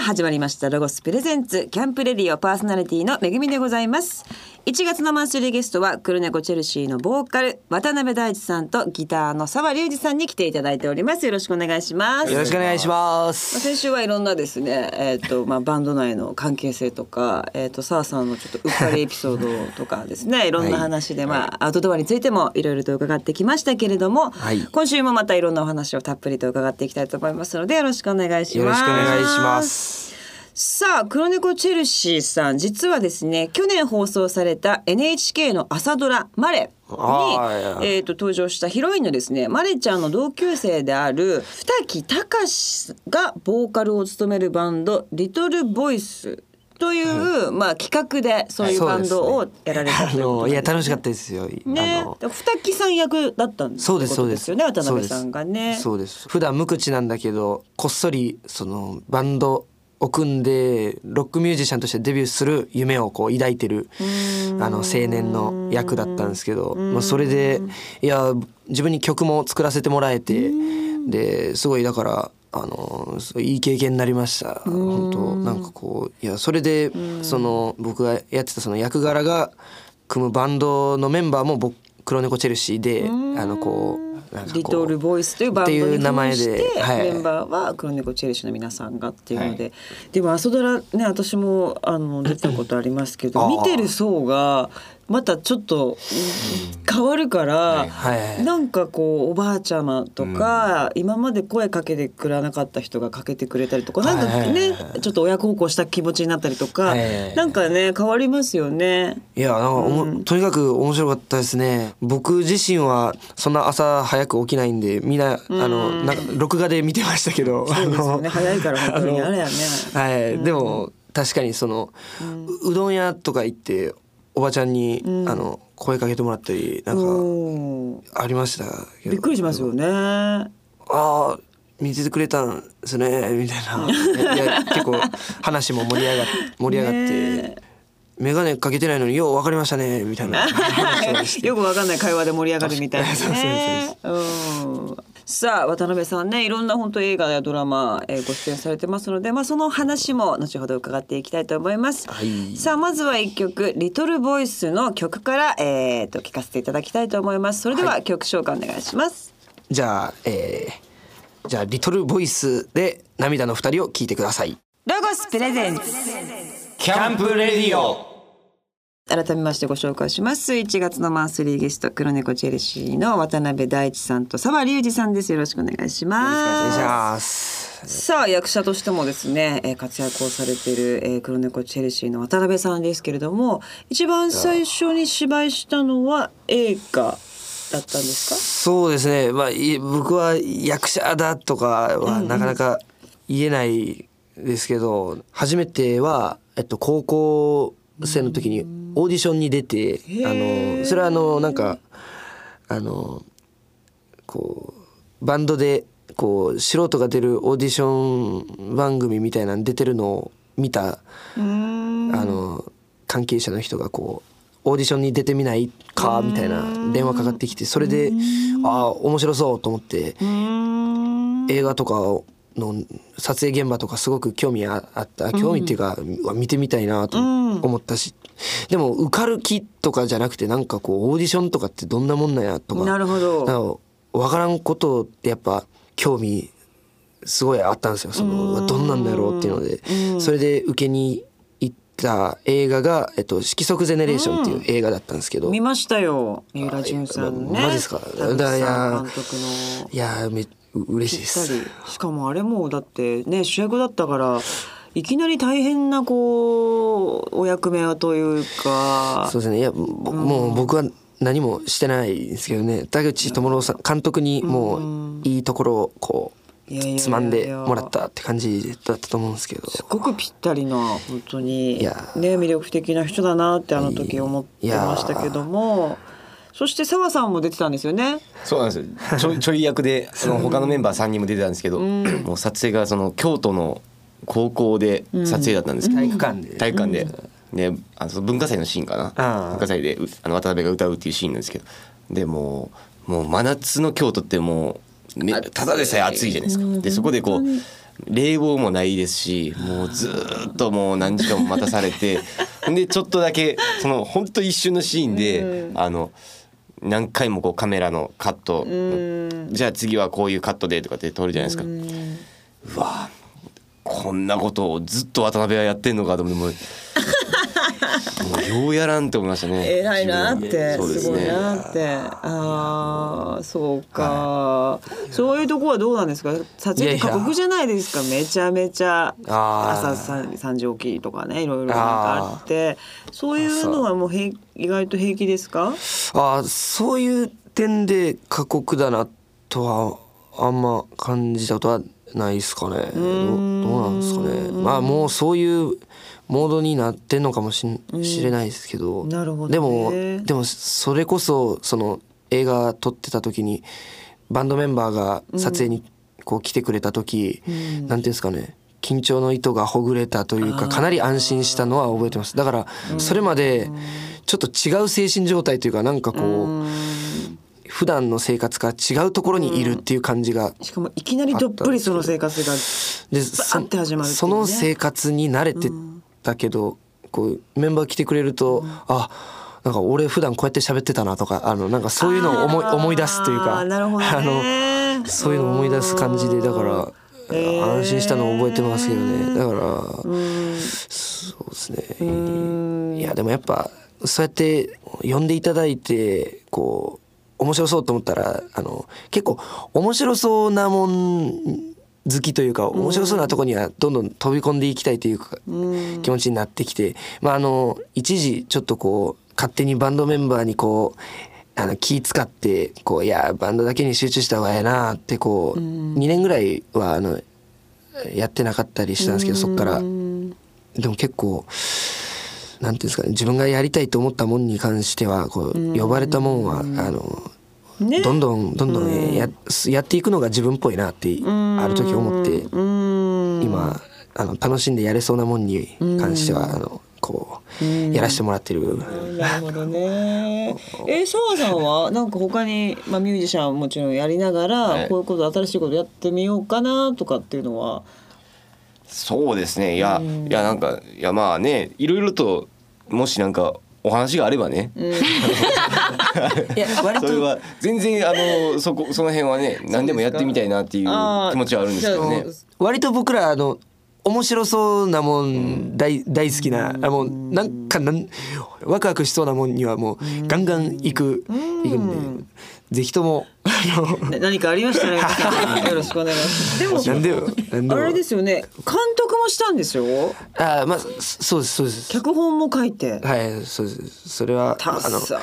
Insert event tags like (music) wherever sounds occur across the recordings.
始まりました。ロゴスプレゼンツ。キャンプレディオパーソナリティのめぐみでございます。1月のマンスリーゲストは黒猫チェルシーのボーカル渡辺大地さんとギターの沢隆二さんに来ていただいておりますよろしくお願いしますよろしくお願いしままあす。先週はいろんなですね、えっ、とまあバンド内の関係性とか、えっ、と澤さんのちょっとうっかりエピソードとかですね、いろんな話で、まあアウトドアについてもいろいろと伺ってきましたけれども、はい今週もまたいろんなお話をたっぷりと伺っていきたいと思いますのでよろしくお願いします。よろしくお願いします。さあ黒猫チェルシーさん実はですね去年放送された NHK の朝ドラ「マレ」にえー、と登場したヒロインのですねマレちゃんの同級生である二木隆がボーカルを務めるバンド「リトルボイスという、まあ、企画でそういうバンドをやられたあということのなんですいや楽しかったですよ。ね。二木さん役だったんですそうですそうです。よね渡辺さんがね。そうです。普段無口なんだけどこっそりそのバンドを組んでロックミュージシャンとしてデビューする夢をこう抱いてるあの青年の役だったんですけど、まあそれでいや自分に曲も作らせてもらえてですごいだから。あのいい経験になりました。本当なんかこういやそれでその僕がやってたその役柄が組むバンドのメンバーも僕黒猫チェルシーであのこうリトルボイスというバンドに名前でメンバーは黒猫チェルシーの皆さんがっていうので、でも朝ドラね私もあの出たことありますけど見てる層がまたちょっと変わるから、はいなんかこうおばあちゃまとか、今まで声かけてくれなかった人がかけてくれたりとかなんかはいね、ちょっと親孝行した気持ちになったりとか、はいなんかね変わりますよね。いやなんかおも、とにかく面白かったですね。僕自身はそんな朝早く起きないんでみんなあのなんか録画で見てましたけど (laughs) そうですよね。早いから本当にあれやね。はい、でも確かにその、ううどん屋とか行っておばちゃんに、あの声かけてもらったりなんかうんありましたけど。びっくりしますよね。ああ見ててくれたんですねみたいな。(laughs) いや結構話も盛り上がっ盛り上がって、ね眼鏡かけてないのによう分かりましたねみたいな (laughs) よくわかんない会話で盛り上がるみたいなね。(laughs) うんさあ渡辺さんねいろんな本当映画やドラマ、えーご出演されてますので、まあ、その話も後ほど伺っていきたいと思います。はいさあまずは一曲「リトルボイスの曲から、えー、と聞かせていただきたいと思います。それでは曲紹介お願いします。じゃあ、えー、じゃあリトルボイスで涙の二人を聞いてくださいロゴスプレゼンツキャンプレディオ改めましてご紹介します。1月のマンスリーゲスト黒猫チェルシーの渡辺大地さんと沢隆二さんです。よろしくお願いしお願いします。ますさあ役者としてもですね、えー活躍をされている、えー黒猫チェルシーの渡辺さんですけれども一番最初に芝居したのは映画だったんですか？そうですね。まあい僕は役者だとかはなかなか言えないですけど、初めては、えっと、高校生の時にオーディションに出て、あのそれはあのなんかあのこうバンドでこう素人が出るオーディション番組みたいなの出てるのを見たあの関係者の人がこうオーディションに出てみないかみたいな電話かかってきてそれでああ面白そうと思って映画とかの撮影現場とかすごく興味ああった興味っていうか、うわ見てみたいなと思ったし、でも受かる気とかじゃなくてなんかこうオーディションとかってどんなもんなんやとかなるほど。分からんことってやっぱ興味すごいあったんですよ。そのうわどんなんだろうっていうので。それで受けに行った映画が「えっと、色即ゼネレーション」っていう映画だったんですけど、見ましたよ三浦淳さんのねマジっすか。監督の。いやーめう嬉しいです。しかもあれもだってね主役だったからいきなり大変なこうお役目というか。そうですね。いやぼもう僕は何もしてないですけどね。田口智郎さん監督にもういいところをこいやいやいやいうや。つまんでもらったって感じだったと思うんですけど。すごくぴったりな本当に。いや。ね魅力的な人だなってあの時思ってましたけどもそして澤さんも出てたんですよね。そうなんですよ。ちょい (laughs) ちょい役でその他のメンバー3人も出てたんですけど、もう撮影がその京都の高校で撮影だったんですけど、体育館で。体育館で、であの文化祭のシーンかな。文化祭でうあの渡辺が歌うっていうシーンなんですけど。でもうもう真夏の京都ってもうめただでさえ暑いじゃないですか。でそこでこう冷房もないですしもうずーっともう何時間も待たされてほんでちょっとだけその本当一瞬のシーンで、あの何回もこうカメラのカット、じゃあ次はこういうカットでとかって撮るじゃないですか。うわこんなことをずっと渡辺はやってんのかと思ってようやらんって思いましたね。偉いなってすすごいね。なって。ああそうか、そういうとこはどうなんですか？撮影って過酷じゃないですか？めちゃめちゃ。朝三三時起きとかねいろいろなんかあって。そういうのはもう平意外と平気ですか？あーそういう点で過酷だなとはあんま感じたことはないですかね。どどうなんですかね。まあもうそういうモードになってんのかもしんしれないですけど、なるほどね。でもでもそれこそその映画撮ってた時にバンドメンバーが撮影にこう来てくれた時、なんていうんですかね。緊張の糸がほぐれたというかかなり安心したのは覚えてます。だからそれまでちょっと違う精神状態というかなんかこう普段の生活から違うところにいるっていう感じがしかもいきなりどっぷりその生活がでバーって始まるね。その生活に慣れてたけど、こうメンバー来てくれると、あなんか俺普段こうやって喋ってたなとかあのなんかそういうのを思い思い出すというかね。あのそういうのを思い出す感じでだから。安心したのを覚えてますけどね。だからそうですね。いやでもやっぱそうやって呼んでいただいてこう面白そうと思ったらあの結構面白そうなもん好きというか面白そうなとこにはどんどん飛び込んでいきたいというか気持ちになってきてまああの一時ちょっとこう勝手にバンドメンバーにこうあの気使ってこういやバンドだけに集中した方がええなってこう2年ぐらいはあのやってなかったりしたんですけどそっから。でも結構なんていうんですかね自分がやりたいと思ったもんに関してはこう呼ばれたもんはあのね。どんどんどんどんややっていくのが自分っぽいなってある時思って今あの楽しんでやれそうなもんに関してはあのこうやらせてもらってる。部分なるほどね。(laughs) え、澤さんはなんか他にまあミュージシャンはもちろんやりながら、はい。こういうこと新しいことやってみようかなとかっていうのは？そうですね。いやいやなんかいやまあねいろいろともしなんかお話があればね、いや (laughs) 割それは全然あのそこその辺はね何でもやってみたいなっていう気持ちはあるんですけどね。割と僕らあの面白そうなもん大大好きなあもうなんかなんワクワクしそうなもんにはもうガンガン行く行くんで。ぜひとも何かありましたら皆さんよろしくお願いします。でもあれですよね。監督もしたんですよ。あまあそそうですそうです脚本も書いて。はいそうですそれは多あの彩。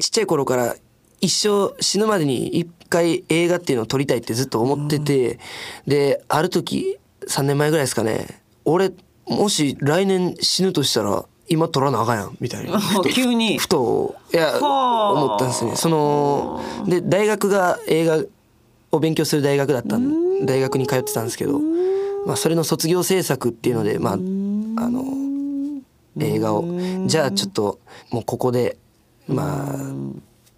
ちっちゃい頃から一生死ぬまでに一回映画っていうのを撮りたいってずっと思ってて、である時3年前ぐらいですかね俺もし来年死ぬとしたら今撮らなあかんやんみたいな。(laughs) ふと急に。ふといやはあ。思ったんですね。そので大学が映画を勉強する大学だったん大学に通ってたんですけど、まあ、それの卒業制作っていうのでまああの映画を。じゃあちょっともうここでまあ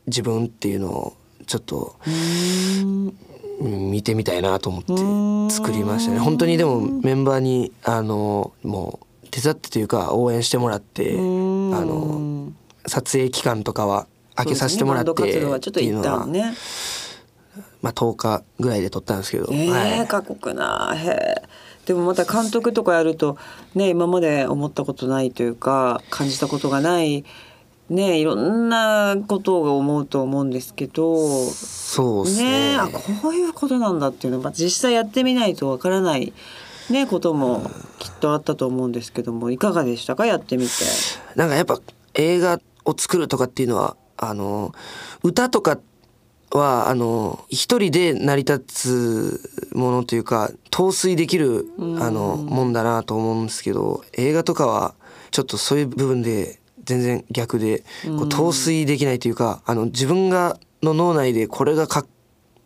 自分っていうのをちょっとうん。見てみたいなと思って作りましたね。本当にでもメンバーにあのもう手伝ってというか応援してもらってあの撮影期間とかは開けさせてもらってっていうのは。まあ10日ぐらいで撮ったんですけど、ええはい。過酷な。へえでもまた監督とかやるとね今まで思ったことないというか感じたことがないねいろんなことを思うと思うんですけどそうですね。ねあこういうことなんだっていうのは実際やってみないとわからないねこともきっとあったと思うんですけどもいかがでしたか？やってみて。なんかやっぱ映画を作るとかっていうのはあの歌とかはあの一人で成り立つものというか陶酔できるあのもんだなと思うんですけど映画とかはちょっとそういう部分で全然逆でこう陶酔できないというかあの自分がの脳内でこれがかっ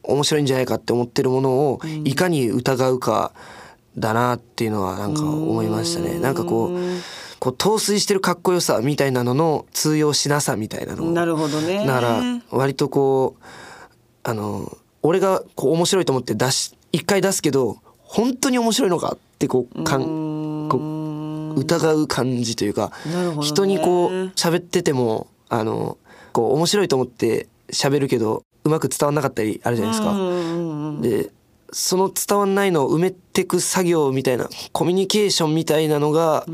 面白いんじゃないかって思ってるものをいかに疑うかだなっていうのはなんか思いましたね。なんかこうこう陶酔してるかっこよさみたいなのの通用しなさみたいなのをなるほどね。だから割とこうあの俺がこう面白いと思って出し一回出すけど本当に面白いのかってこうかんこう疑う感じというかなるほどね人にこう喋っててもあのこう面白いと思って喋るけどうまく伝わんなかったりあるじゃないですか。でその伝わんないのを埋めてく作業みたいなコミュニケーションみたいなのが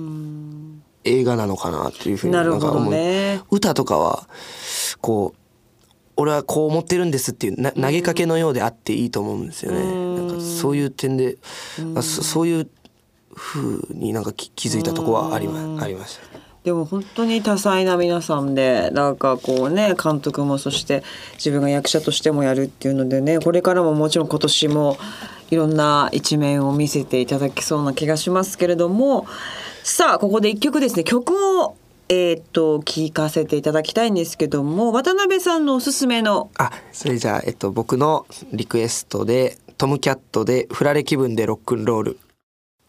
映画なのかなっていうふうになんか思う。ね歌とかはこう俺はこう思ってるんですっていうな投げかけのようであっていいと思うんですよね。なんかそういう点であそそういう風になんか気気づいたとこはありまありました。でも本当に多彩な皆さんでなんかこうね監督もそして自分が役者としてもやるっていうのでねこれからももちろん今年もいろんな一面を見せていただきそうな気がしますけれどもさあここで一曲ですね。曲をえーっと聴かせていただきたいんですけども渡辺さんのおすすめのあそれじゃあ、えっと、僕のリクエストでトムキャットで「フラレ気分でロックンロール。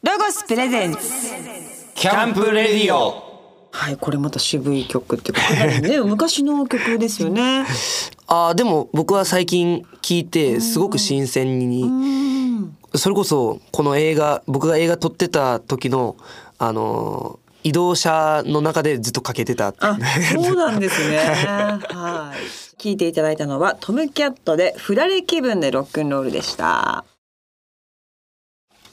ロゴスプレゼンツ。キャンプレディオはいこれまた渋い曲っていうかかなりね (laughs) 昔の曲ですよね。」あーでも僕は最近聞いてすごく新鮮にうんそれこそこの映画僕が映画撮ってた時のあのー移動車の中でずっとかけてたあ、そうなんですね。(laughs) はい。聞いていただいたのはトムキャットでフラレ気分でロックンロールでした。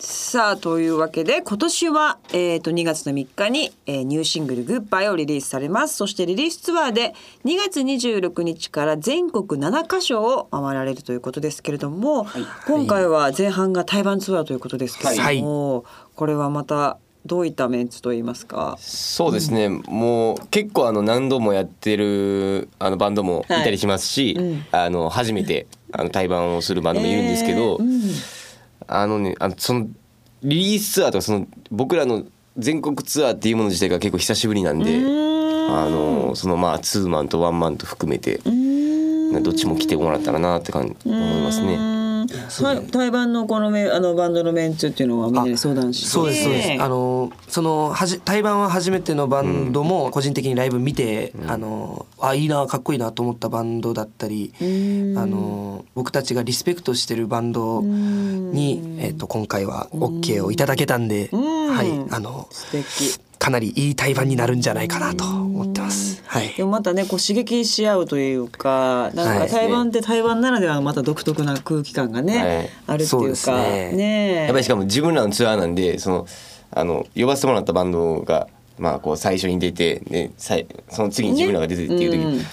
さあというわけで今年は、えー、と2月の3日に、えーニューシングル「グッバイ」をリリースされます。そしてリリースツアーで2月26日から全国7カ所を回られるということですけれども、今回は前半が台湾ツアーということですけれども、これはまたどういったメンツといいますか？そうですね、もう結構あの何度もやってるあのバンドもいたりしますし、はい。うん。あの初めてあの対バンをするバンドもいるんですけど、えーうんあのねあのそのリリースツアーとかその僕らの全国ツアーっていうもの自体が結構久しぶりなんで、あのそのまあツーマンとワンマンと含めて、どっちも来てもらったらなって感じ思いますね。うん対対バンのこのメあのバンドのメンツっていうのはみんなで相談してそうですそうです、あのそのはじ対バンは初めてのバンドも個人的にライブ見て、あのあいいなかっこいいなと思ったバンドだったり、ん。あの僕たちがリスペクトしてるバンドに、えっと今回は OK をいただけたんで、ん。はいあの素敵。かなりいい対バンになるんじゃないかなと思ってます。はい。でもまたねこう刺激し合うというかなんかはい台湾って台湾ならではのまた独特な空気感がね、はい。あるっていうかね。ねやっぱりしかも自分らのツアーなんでそのあの呼ばせてもらったバンドが、まあ、こう最初に出てでさいその次に自分らが出てっていう時に、ね。うん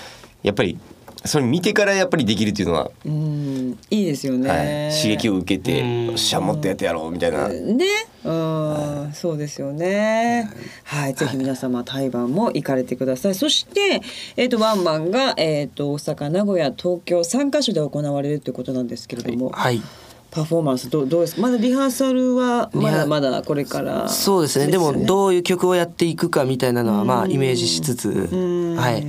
やっぱりそれ見てからやっぱりできるっていうのは、うんいいですよね、はい、刺激を受けてうん。よっしゃもっとやってやろうみたいな。ね、うん、そうですよね。はい、ぜひ皆様台湾も行かれてください。そして、えっ、とワンマンがえっ、と大阪、名古屋、東京三カ所で行われるということなんですけれども、はいパフォーマンスどうどうですか？まだリハーサルはまだまだこれから、そうですね。でもどういう曲をやっていくかみたいなのはまあイメージしつつうん。はい。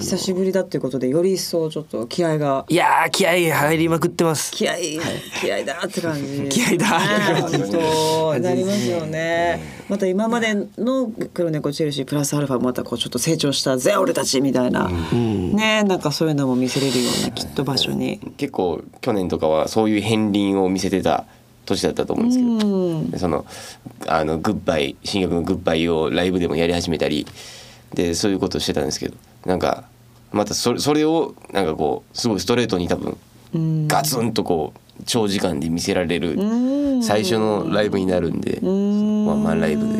久しぶりだということでより一層ちょっと気合が。いやー気合入りまくってます。気合気合だって感じ気合だね。本当なりますよねまた今までの黒猫チェルシープラスアルファまたこうちょっと成長したぜ俺たちみたいな、ねなんかそういうのも見せれるようなきっと場所に、結構去年とかはそういう片鱗を見せてた年だったと思うんですけど、うん。でそのあのグッバイ新曲のグッバイをライブでもやり始めたり。でそういうことをしてたんですけど。なんかまたそれそれをなんかこうすごいストレートに多分うん。ガツンとこう長時間で見せられるうん。最初のライブになるんで。うんマンライブで。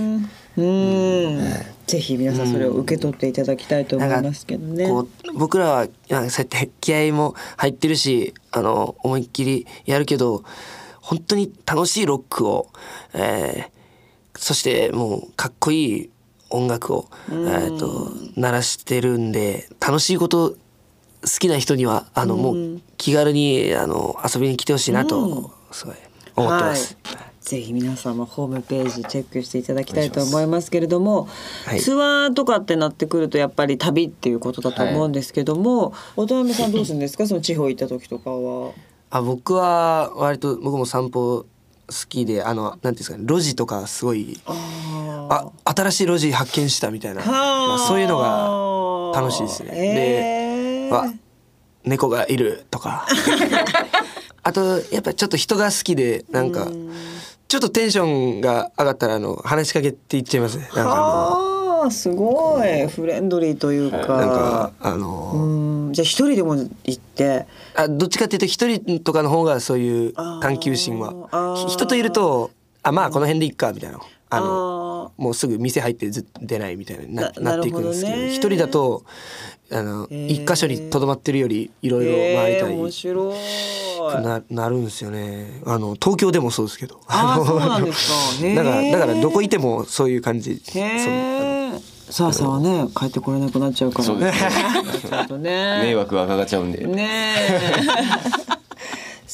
うん。ぜひ皆さんそれを受け取っていただきたいと思いますけどね。こう僕らはなんかそうやって気合も入ってるしあの思いっきりやるけど本当に楽しいロックを、えーそしてもうかっこいい音楽を、えー、と鳴らしてるんで楽しいこと好きな人にはあのもう気軽にあの遊びに来てほしいなとすごい思ってます。はい、ぜひ皆さんもホームページチェックしていただきたいと思いますけれども、はい。ツアーとかってなってくるとやっぱり旅っていうことだと思うんですけども、渡辺さんどうするんですか？(laughs) その地方行った時とかは。あ僕は割と僕も散歩好きであのなんていうんですかね路地とかすごいあ新しい路地発見したみたいな、まあ、そういうのが楽しいですね。えでわ猫がいるとか。(laughs) あとやっぱちょっと人が好きでなんかちょっとテンションが上がったらあの話しかけていっちゃいますね。なんかああすごい。フレンドリーというか。なんかあのうん。じゃあ一人でも行って。あどっちかっていうと一人とかの方がそういう探求心は。人といるとあまあこの辺でいっかみたいなあのあもうすぐ店入ってずっと出ないみたいになななっていくんですけどなるほどね一人だとあのへー一箇所にとどまってるよりいろいろ回りたいえー面白い。ななるんですよねあの東京でもそうですけどあーのそうなんですかへー (laughs) だからだからどこいてもそういう感じそうへえ。さあさあね帰ってこれなくなっちゃうから。そうですねちょっとね。(laughs) 迷惑がかかっちゃうんで。ねえ。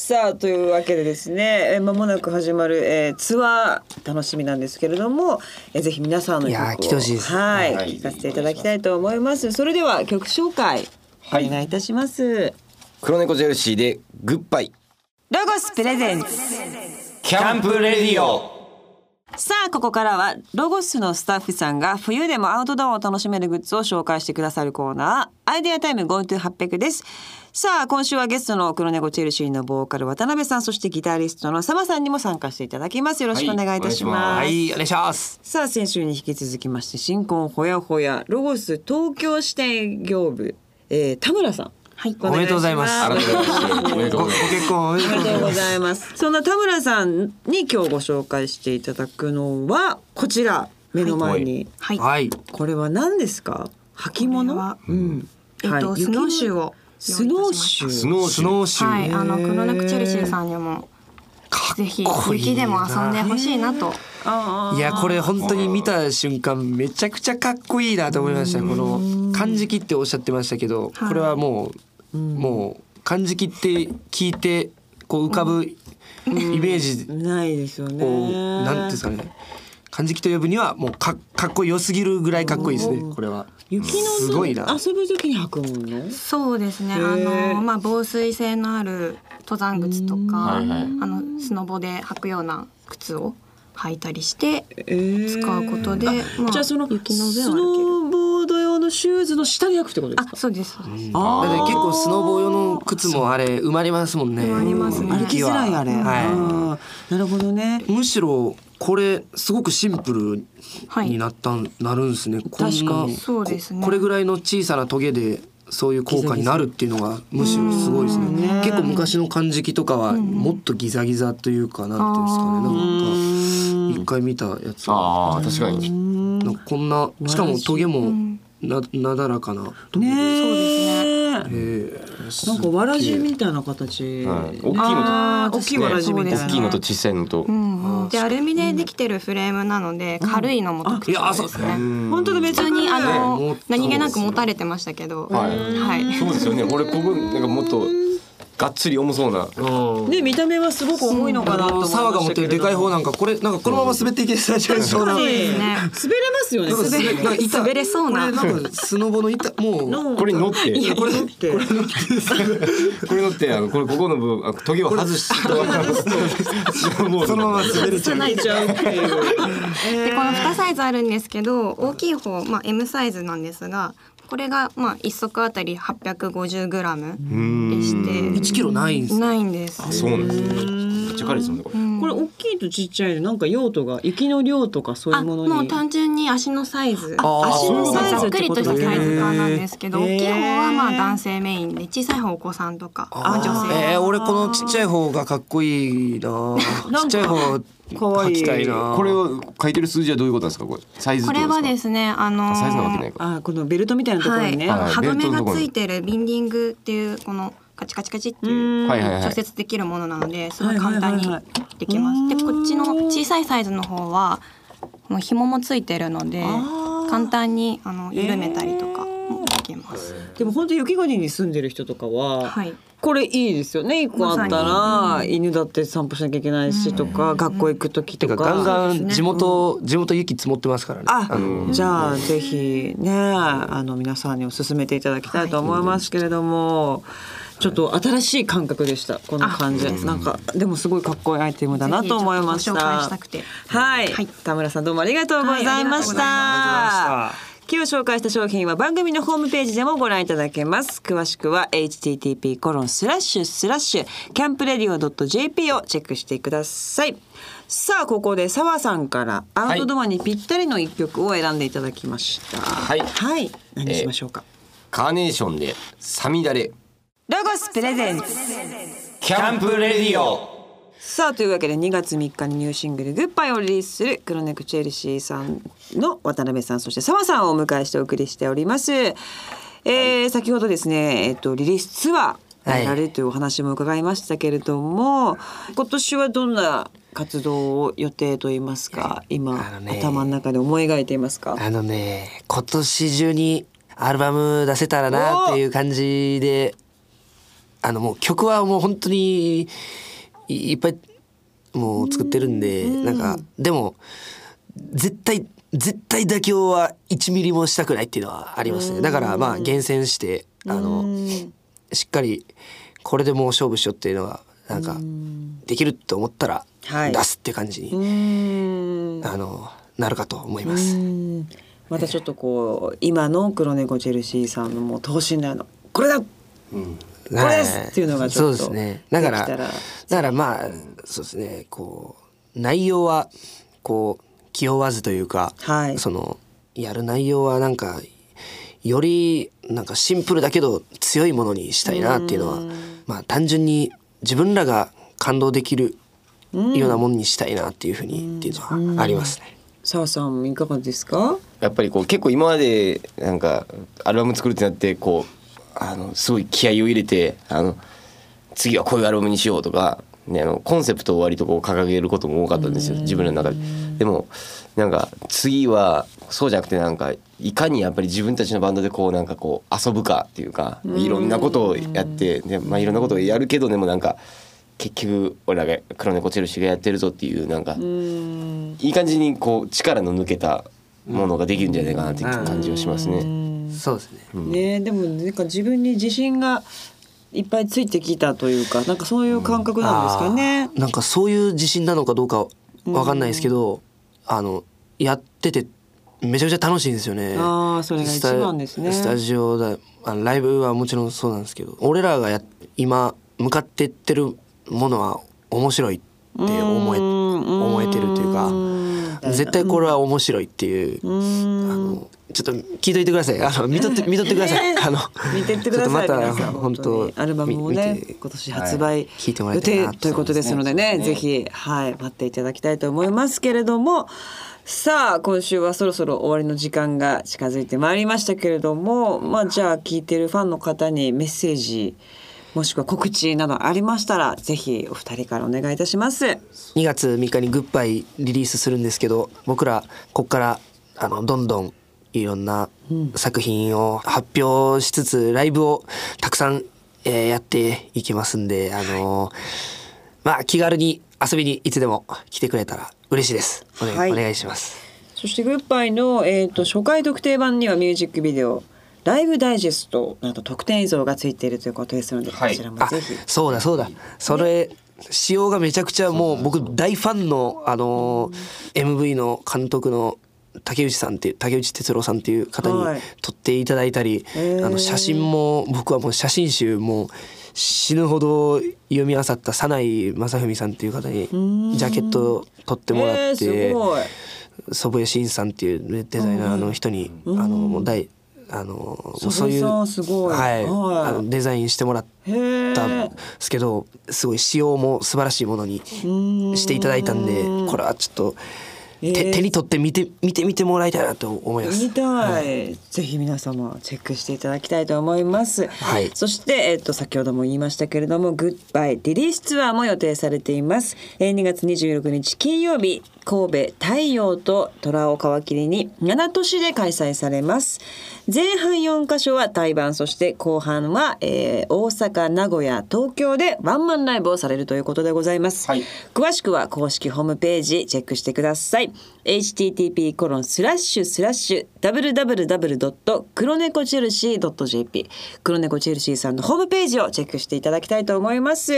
さあというわけでですねえー間もなく始まる、えーツアー楽しみなんですけれども、えーぜひ皆さんの曲をい来てほしいです。はい、はい。聞かせていただきたいと思います。それでは曲紹介、はい。お願いいたします。黒猫ジェルシーでグッバイ。ロゴスプレゼンツ。キャンプレディオ。さあここからはロゴスのスタッフさんが冬でもアウトドアを楽しめるグッズを紹介してくださるコーナーアイデアタイム GoTo800 ですさあ今週はゲストの黒猫チェルシーのボーカル渡辺さんそしてギタリストのサマさんにも参加していただきますよろしくお願いいたします,、はいはいお願いしますさあ先週に引き続きまして新婚ほやほやロゴス東京支店業部、えー、田村さんはいおめでとうございますごごございます。結婚おめでおとうございます。そんな田村さんに今日ご紹介していただくのはこちら目の前に、はい。はいこれは何ですか？履物？うん。えっと、はいスノーシューをスノーシュー。スノーシュー。はい、あの黒猫チェルシーさんにもぜひ雪でも遊んでほしいなと。あいやこれ本当に見た瞬間めちゃくちゃかっこいいなと思いましたこの漢字切っておっしゃってましたけどはいこれはもうもう漢字切って聞いてこう浮かぶイメージあ。ないですよね。こうなんていうんですかね漢字切と呼ぶにはもうかかっこよすぎるぐらいかっこいいですねこれは雪のすごいな遊ぶ時に履くもの？そうですね。あのまあ防水性のある登山靴とか、あのスノボで履くような靴を履いたりしてえー使うことで、まあじゃあその雪の上スを歩ける。ノーボード用のシューズの下に履くってことですあ、か？そうです。そうですあだって結構スノボ用の靴もあれ埋まりますもんね埋まりますね歩きづらいあれ。はあーなるほどね。いむしろこれすごくシンプルはいになったん、なるんですね。こんな確かにそうですねここれぐらいの小さなトゲでそういう効果になるっていうのがむしろすごいですね。ね結構昔の漢字とかはもっとギザギザというかなんていうんですかね。なんか一回見たやつはああ確かに。なんかこんなしかもトゲもななだらかなトゲで。ねえ。そうですえーなんかわらじみたいな形。はい。大きいのと大きいわらじみたいな。大きいのと小さいのと。うん、でアルミでできてるフレームなので軽いのも特いやあそう徴ですね。本当だめっちゃ普通にあねのもっと何気なく持たれてましたけど、はい。はい。そうですよね。俺ここなんかもっとがっつり重そうな。うんね見た目はすごく重いのかなと。沢が持ってるでかい方なんかこれなんかこのまま滑っていけそうな。そうですね滑れますよね。滑れそうなこれなんかスノボの板もうのこれに乗って。これ乗って。これ乗ってあのこれここの部分あトゲを外すともうそのまま滑れちゃう。(laughs) でこの2サイズあるんですけど大きい方、まあ、M サイズなんですがこれがまあ1足あたり 850g でして1キロないんです。ないんです。そうなんですね。めっちゃ軽いですもんねこれ。これ大きいとちっちゃいでなんか用途が雪の量とかそういうあものに。もう単純に足のサイズ足のサイズざっくりとしたサイズ感なんですけど大きい方はまあ男性メインで小さい方お子さんとかまあ女性えー、俺このちっちゃい方がかっこいいな。ちっちゃい方かわい。これを書いてる数字はどういうことですか？これサイズこれはですすねあのかサイズなわけないか。あこのベルトみたいなところにね。はい、はい歯止めがついてるビンディングっていうこのカチカチカチっていう調。節できるものなのですごい簡単にできます。はいでこっちの小さいサイズの方はもう紐もついてるので簡単にあの緩めたりとかもできます。でも本当雪国に住んでる人とかは、はい。これいいですよね。一個あったら、犬だって散歩しなきゃいけないしとか、学校行く時とか。ガンガン地元、地元雪積もってますからね。あのじゃあぜひねあの皆さんにお勧めていただきたいと思いますけれども、ちょっと新しい感覚でしたこの感じ。なんかでもすごいかっこいいアイテムだなと思いました。はい、はい。田村さんどうもありがとうございました,、はい今日紹介した商品は番組のホームページでもご覧いただけます。詳しくは http コロンスラッシュスラッシュキャンプレディオ .jp をチェックしてください。さあここで澤さんからアウトドアにぴったりの一曲を選んでいただきましたはい。はい何にしましょうか、カーネーションでサミダレロゴスプレゼンツキャンプレディオさあというわけで2月3日にニューシングル「グッバイ」をリリースする黒猫チェルシーさんの渡辺さんそして澤さんをお迎えしてお送りしております。えー先ほどですね、えっと、リリースツアーはいやられるというお話も伺いましたけれども、今年はどんな活動を予定といいますか？今、ね。頭の中で思い描いていますか？あのね今年中にアルバム出せたらなっていう感じであのもう曲はもう本当にいいっぱいもう作ってるんでなんかでも絶対絶対妥協は1ミリもしたくないっていうのはありますね。だからまあ厳選してあのしっかりこれでもう勝負しようっていうのはなんかできると思ったらはい。出すって感じに、あのなるかと思います。うん。またちょっとこう今の黒猫チェルシーさんのもう等身大のこれだこれですっていうのがちょっとそうですね。だからだからまあそうですね。こう内容はこう気負わずというか、はい。そのやる内容はなんかよりなんかシンプルだけど強いものにしたいなっていうのはまあ単純に自分らが感動できるようなものにしたいなっていうふうにっていうのはありますね。澤さんいかがですか？やっぱりこう結構今までなんかアルバム作るってなってこうあのすごい気合を入れてあの次はこういうアルバムにしようとか、ね、あのコンセプトを割とこう掲げることも多かったんですよ自分の中で。でもなんか次はそうじゃなくてなんかいかにやっぱり自分たちのバンドでこうなんかこう遊ぶかっていうかいろんなことをやってで、まあ、いろんなことをやるけどでもなんか結局俺らが黒猫チェルシーがやってるぞっていうなんかいい感じにこう力の抜けたものができるんじゃないかなっていう感じはしますね。そうですね。ねでもなんか自分に自信がいっぱいついてきたというかなんかそういう感覚なんですかね。なんかそういう自信なのかどうかわかんないですけど、あのやっててめちゃくちゃ楽しいんですよね。あーそれが一番ですね。スタスタジオだあのライブはもちろんそうなんですけど俺らがや今向かってってるものは面白いって思え思えてるというか絶対これは面白いっていう。あのちょっと聞いといてください。あの見とって見とってください。あの見てってください。ちょっとまた本当に。アルバムをね今年発売聞いてもら予いたいということですのでね、ぜひはい待っていただきたいと思いますけれども、さあ今週はそろそろ終わりの時間が近づいてまいりましたけれども、まあじゃあ聞いてるファンの方にメッセージもしくは告知などありましたらぜひお二人からお願いいたします。2月3日に「グッバイ」リリースするんですけど僕らこっからあのどんどんいろんな作品を発表しつつライブをたくさん、えーやっていきますんであのまあ気軽に遊びにいつでも来てくれたら嬉しいです。お,、ねはい。お願いします。そしてグッバイの、えー、と初回特定版にはミュージックビデオライブダイジェストなど特典映像がついているということですので、はい。こちらもあぜひ。そうだそうだ。それ仕様がめちゃくちゃもう僕大ファンのあの MV の監督の竹内さんっていう竹内哲郎さんっていう方にはい。撮っていただいたり、あの写真も僕はもう写真集もう死ぬほど読み漁った早内正文さんっていう方にジャケット撮ってもらえーって、祖父江慎さんっていうデザイナーの人に、あのもう大あのそういうはい、はい。あのデザインしてもらったんえですけどすごい仕様も素晴らしいものにしていただいたんでこれはちょっと手,、えー。手に取って見て見てみてもらいたいなと思います。見たい、ぜひ皆様チェックしていただきたいと思います、はい。そして、えっと先ほども言いましたけれどもグッバイリリースツアーも予定されています、えー2月26日金曜日神戸太陽と虎を皮切りに7都市で開催されます。前半4カ所は対バンそして後半は、えー大阪名古屋東京でワンマンライブをされるということでございます、はい。詳しくは公式ホームページチェックしてください。http コロンスラッシュスラッシュ www. 黒猫チェルシー .jp 黒猫チェルシーさんのホームページをチェックしていただきたいと思います。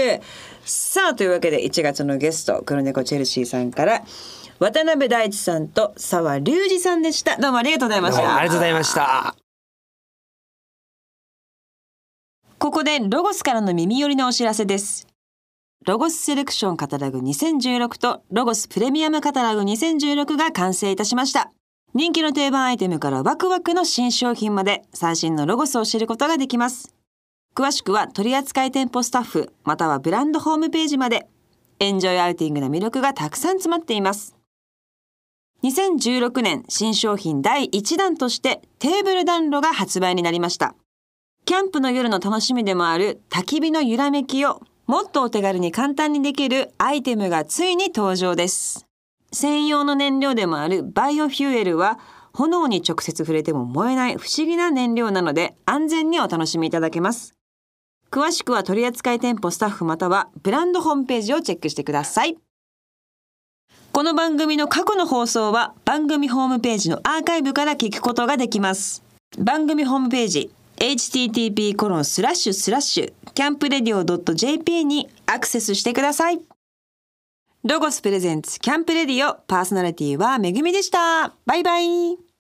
さあというわけで1月のゲスト黒猫チェルシーさんから渡辺大地さんと澤隆二さんでしたどうもありがとうございましたありがとうございました。ここでロゴスからの耳寄りのお知らせです。ロゴスセレクションカタログ2016とロゴスプレミアムカタログ2016が完成いたしました。人気の定番アイテムからワクワクの新商品まで最新のロゴスを知ることができます。詳しくは取扱店舗スタッフまたはブランドホームページまでエンジョイアウティングな魅力がたくさん詰まっています。2016年新商品第1弾としてテーブル暖炉が発売になりました。キャンプの夜の楽しみでもある焚き火の揺らめきをもっとお手軽に簡単にできるアイテムがついに登場です。専用の燃料でもあるバイオフューエルは炎に直接触れても燃えない不思議な燃料なので安全にお楽しみいただけます。詳しくは取扱店舗スタッフまたはブランドホームページをチェックしてください。この番組の過去の放送は番組ホームページのアーカイブから聞くことができます。番組ホームページ http コロンスラッシュスラッシュキャンプレディオ .jp にアクセスしてください。ロゴスプレゼンツキャンプレディオパーソナリティはめぐみでした。バイバイ。